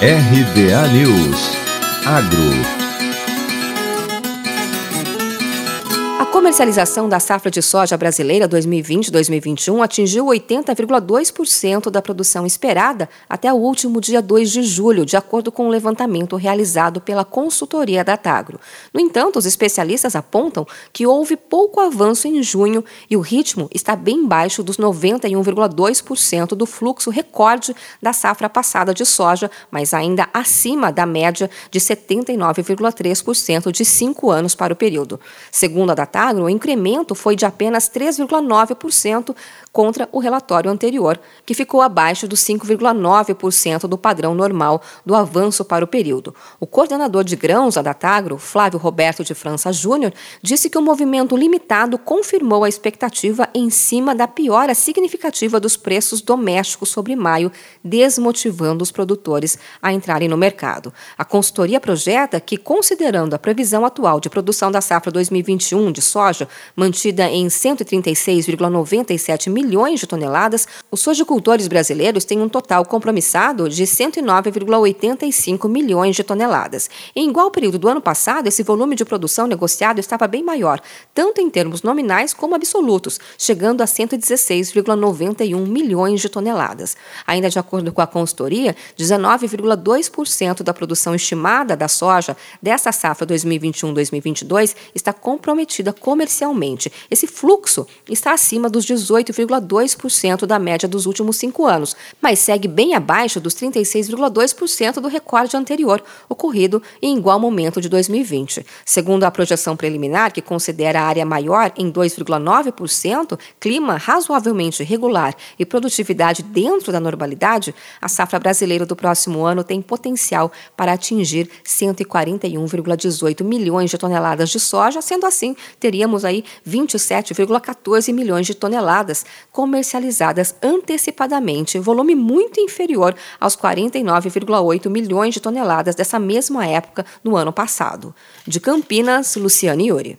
RBA News. Agro comercialização da safra de soja brasileira 2020-2021 atingiu 80,2% da produção esperada até o último dia 2 de julho, de acordo com o um levantamento realizado pela consultoria da Tagro. No entanto, os especialistas apontam que houve pouco avanço em junho e o ritmo está bem baixo dos 91,2% do fluxo recorde da safra passada de soja, mas ainda acima da média de 79,3% de cinco anos para o período. Segundo a Datagro, agro, o incremento foi de apenas 3,9% contra o relatório anterior, que ficou abaixo dos 5,9% do padrão normal do avanço para o período. O coordenador de grãos da Datagro, Flávio Roberto de França Júnior, disse que o movimento limitado confirmou a expectativa em cima da piora significativa dos preços domésticos sobre maio, desmotivando os produtores a entrarem no mercado. A consultoria projeta que, considerando a previsão atual de produção da safra 2021 de soja, mantida em 136,97 milhões de toneladas, os sojicultores brasileiros têm um total compromissado de 109,85 milhões de toneladas. Em igual período do ano passado, esse volume de produção negociado estava bem maior, tanto em termos nominais como absolutos, chegando a 116,91 milhões de toneladas. Ainda de acordo com a consultoria, 19,2% da produção estimada da soja dessa safra 2021-2022 está comprometida comercialmente. Esse fluxo está acima dos 18,2% da média dos últimos cinco anos, mas segue bem abaixo dos 36,2% do recorde anterior, ocorrido em igual momento de 2020. Segundo a projeção preliminar, que considera a área maior em 2,9%, clima razoavelmente regular e produtividade dentro da normalidade, a safra brasileira do próximo ano tem potencial para atingir 141,18 milhões de toneladas de soja, sendo assim, teríamos aí 27,14 milhões de toneladas comercializadas antecipadamente, volume muito inferior aos 49,8 milhões de toneladas dessa mesma época no ano passado. De Campinas, Luciane Iuri.